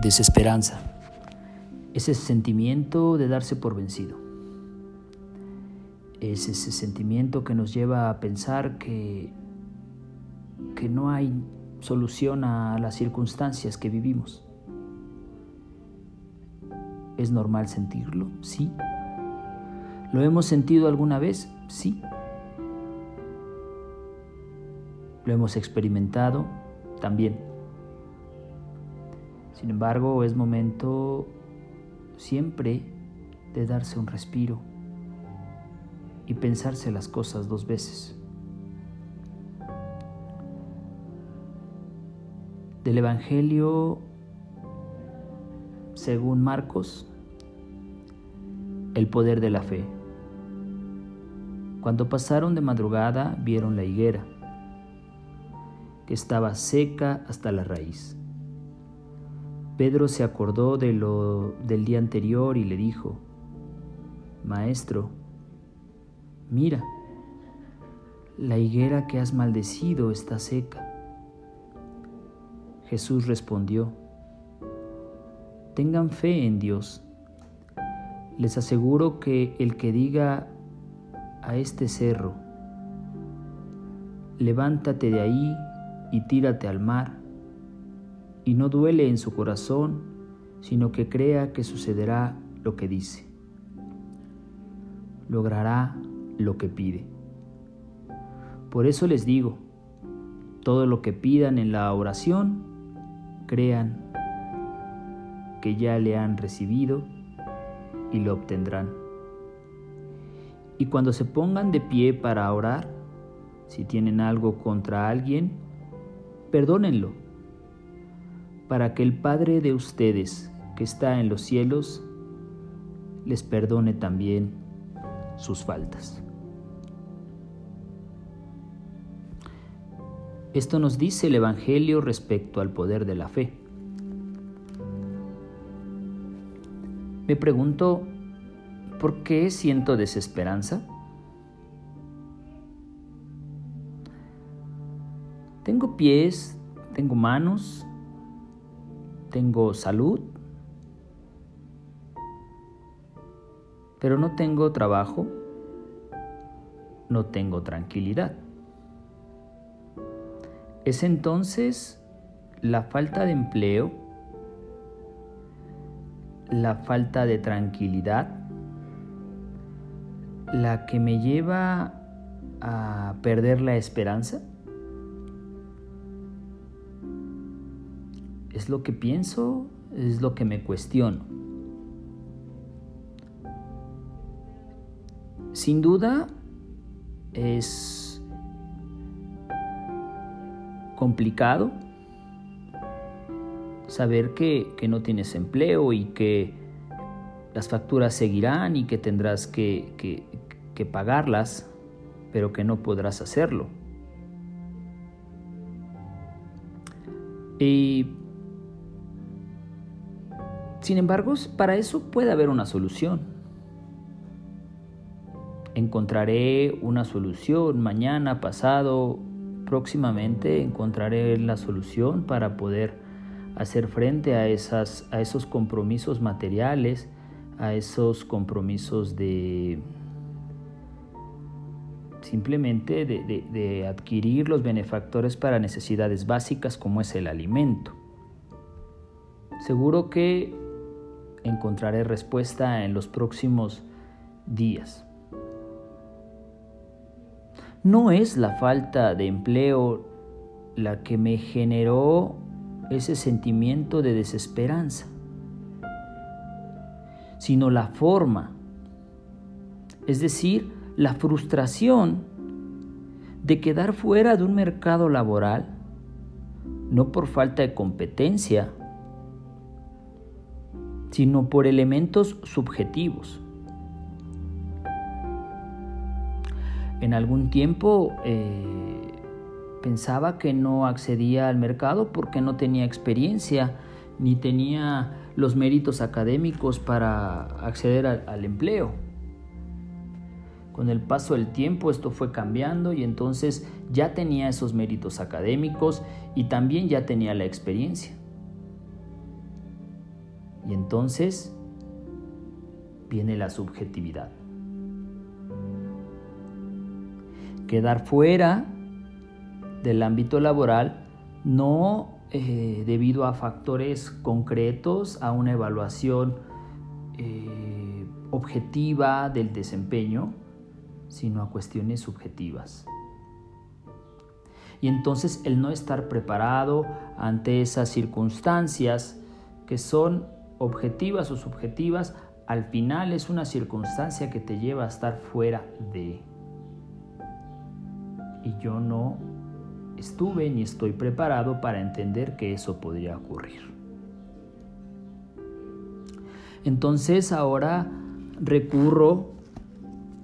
Desesperanza. Ese sentimiento de darse por vencido. Es ese sentimiento que nos lleva a pensar que, que no hay solución a las circunstancias que vivimos. ¿Es normal sentirlo? Sí. ¿Lo hemos sentido alguna vez? Sí. ¿Lo hemos experimentado? También. Sin embargo, es momento siempre de darse un respiro y pensarse las cosas dos veces. Del Evangelio según Marcos, el poder de la fe. Cuando pasaron de madrugada vieron la higuera, que estaba seca hasta la raíz. Pedro se acordó de lo del día anterior y le dijo, Maestro, mira, la higuera que has maldecido está seca. Jesús respondió, Tengan fe en Dios. Les aseguro que el que diga a este cerro, levántate de ahí y tírate al mar, y no duele en su corazón, sino que crea que sucederá lo que dice. Logrará lo que pide. Por eso les digo, todo lo que pidan en la oración, crean que ya le han recibido y lo obtendrán. Y cuando se pongan de pie para orar, si tienen algo contra alguien, perdónenlo para que el Padre de ustedes, que está en los cielos, les perdone también sus faltas. Esto nos dice el Evangelio respecto al poder de la fe. Me pregunto, ¿por qué siento desesperanza? Tengo pies, tengo manos, tengo salud, pero no tengo trabajo, no tengo tranquilidad. Es entonces la falta de empleo, la falta de tranquilidad, la que me lleva a perder la esperanza. Es lo que pienso, es lo que me cuestiono. Sin duda es complicado saber que, no tienes empleo y que las facturas seguirán y que tendrás que, que pagarlas, pero que no podrás hacerlo. Y sin embargo, para eso puede haber una solución. Encontraré una solución mañana, pasado, próximamente encontraré la solución para poder hacer frente a, esas, a esos compromisos materiales, a esos compromisos de simplemente de, de adquirir los benefactores para necesidades básicas como es el alimento. Seguro que encontraré respuesta en los próximos días. No es la falta de empleo la que me generó ese sentimiento de desesperanza, sino la forma, es decir, la frustración de quedar fuera de un mercado laboral, no por falta de competencia, sino por elementos subjetivos. En algún tiempo eh, pensaba que no accedía al mercado porque no tenía experiencia ni tenía los méritos académicos para acceder al empleo. Con el paso del tiempo esto fue cambiando y entonces ya tenía esos méritos académicos y también ya tenía la experiencia. Y entonces viene la subjetividad. Quedar fuera del ámbito laboral no eh, debido a factores concretos, a una evaluación eh, objetiva del desempeño, sino a cuestiones subjetivas. Y entonces el no estar preparado ante esas circunstancias que son objetivas o subjetivas, al final es una circunstancia que te lleva a estar fuera de. Y yo no estuve ni estoy preparado para entender que eso podría ocurrir. Entonces ahora recurro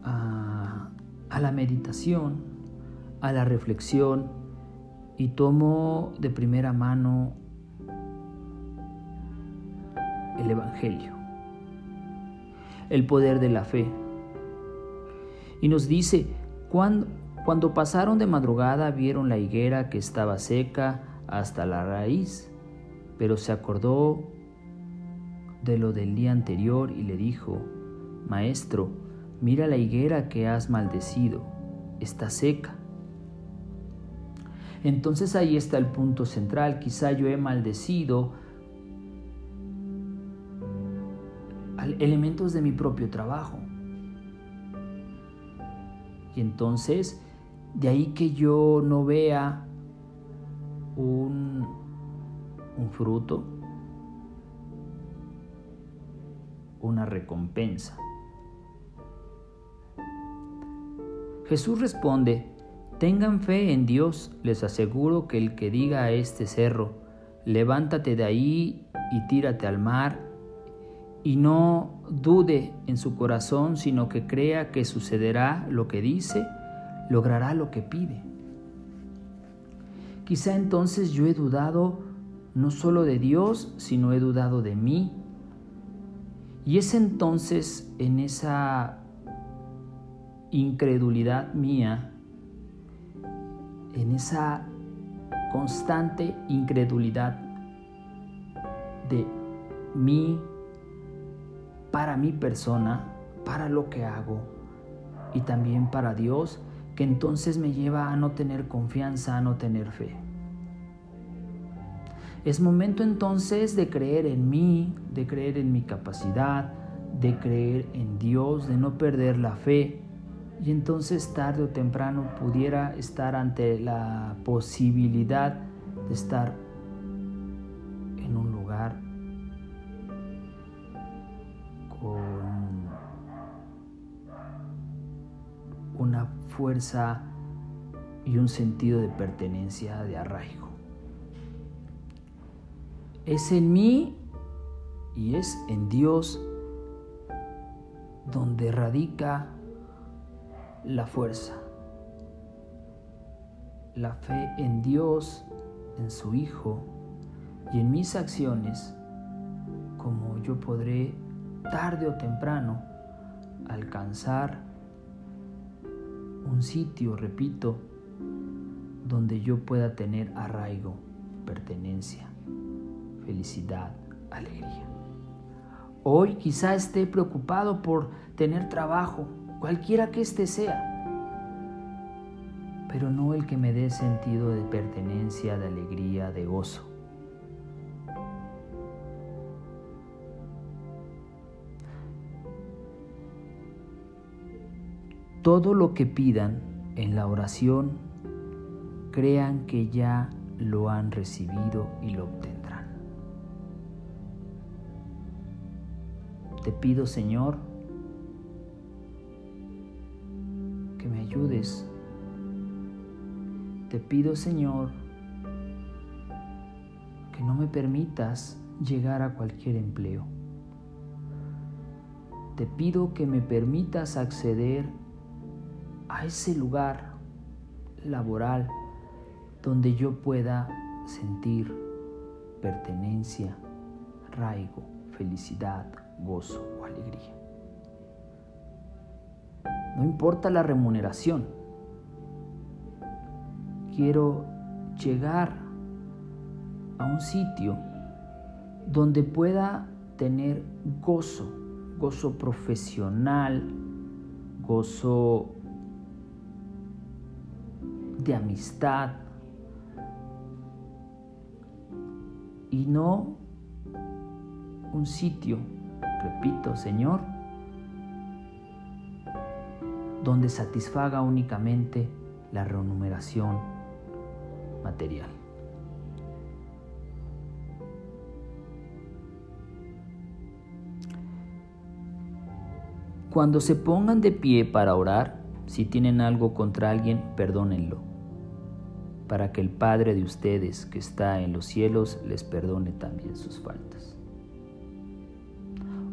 a, a la meditación, a la reflexión y tomo de primera mano el Evangelio, el poder de la fe. Y nos dice, cuando, cuando pasaron de madrugada vieron la higuera que estaba seca hasta la raíz, pero se acordó de lo del día anterior y le dijo, Maestro, mira la higuera que has maldecido, está seca. Entonces ahí está el punto central, quizá yo he maldecido elementos de mi propio trabajo. Y entonces de ahí que yo no vea un, fruto, una recompensa. Jesús responde, tengan fe en Dios, les aseguro que el que diga a este cerro, levántate de ahí y tírate al mar, y no dude en su corazón, sino que crea que sucederá lo que dice, logrará lo que pide. Quizá entonces yo he dudado no solo de Dios, sino he dudado de mí. Y es entonces en esa incredulidad mía, en esa constante incredulidad de mí, para mi persona, para lo que hago y también para Dios, que entonces me lleva a no tener confianza, a no tener fe. Es momento entonces de creer en mí, de creer en mi capacidad, de creer en Dios, de no perder la fe. Y entonces tarde o temprano pudiera estar ante la posibilidad de estar en un lugar una fuerza y un sentido de pertenencia, de arraigo. Es en mí y es en Dios donde radica la fuerza. La fe en Dios, en su Hijo y en mis acciones, como yo podré tarde o temprano alcanzar un sitio, repito, donde yo pueda tener arraigo, pertenencia, felicidad, alegría. Hoy quizá esté preocupado por tener trabajo, cualquiera que éste sea, pero no el que me dé sentido de pertenencia, de alegría, de gozo. Todo lo que pidan en la oración, crean que ya lo han recibido y lo obtendrán. Te pido, Señor, que me ayudes. Te pido, Señor, que no me permitas llegar a cualquier empleo. Te pido que me permitas acceder a ese lugar laboral donde yo pueda sentir pertenencia, raigo, felicidad, gozo o alegría. No importa la remuneración. Quiero llegar a un sitio donde pueda tener gozo, gozo profesional, gozo de amistad y no un sitio, repito, Señor, donde satisfaga únicamente la remuneración material. Cuando se pongan de pie para orar, si tienen algo contra alguien, perdónenlo, para que el Padre de ustedes que está en los cielos les perdone también sus faltas.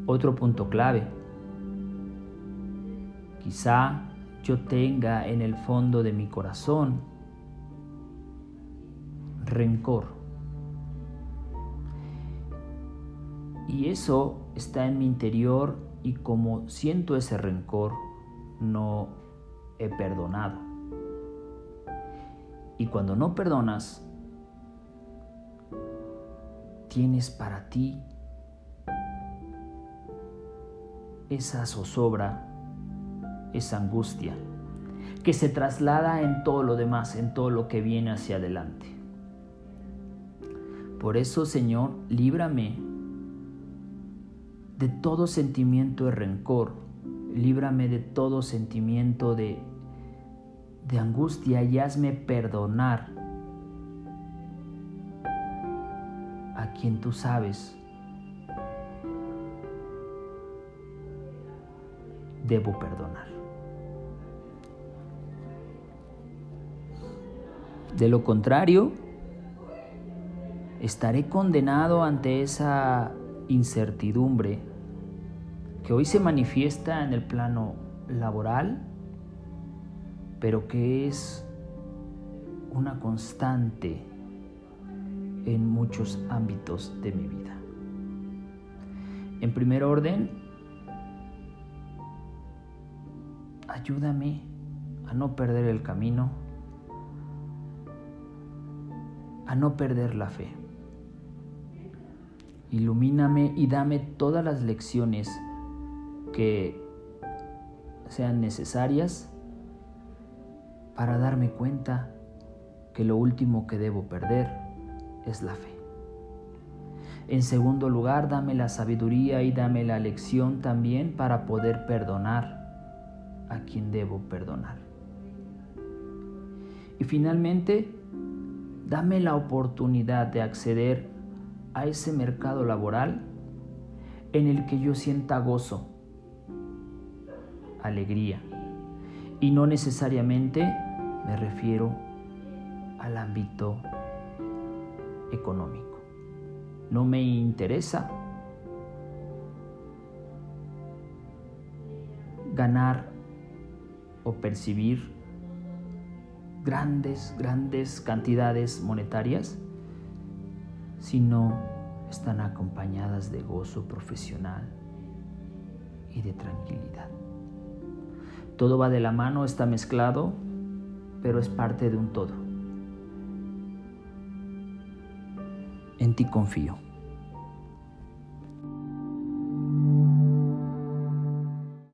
Otro punto clave. Quizá yo tenga en el fondo de mi corazón rencor. Y eso está en mi interior y como siento ese rencor, no he perdonado. Y cuando no perdonas, tienes para ti esa zozobra, esa angustia, que se traslada en todo lo demás, en todo lo que viene hacia adelante. Por eso, Señor, líbrame de todo sentimiento de rencor, líbrame de todo sentimiento de, de angustia y hazme perdonar a quien tú sabes debo perdonar. De lo contrario, estaré condenado ante esa incertidumbre que hoy se manifiesta en el plano laboral, pero que es una constante en muchos ámbitos de mi vida. En primer orden, ayúdame a no perder el camino, a no perder la fe. Ilumíname y dame todas las lecciones que sean necesarias para darme cuenta que lo último que debo perder es la fe. En segundo lugar, dame la sabiduría y dame la lección también para poder perdonar a quien debo perdonar. Y finalmente, dame la oportunidad de acceder a ese mercado laboral en el que yo sienta gozo alegría. Y no necesariamente me refiero al ámbito económico. No me interesa ganar o percibir grandes, grandes cantidades monetarias, sino están acompañadas de gozo profesional y de tranquilidad. Todo va de la mano, está mezclado, pero es parte de un todo. En ti confío.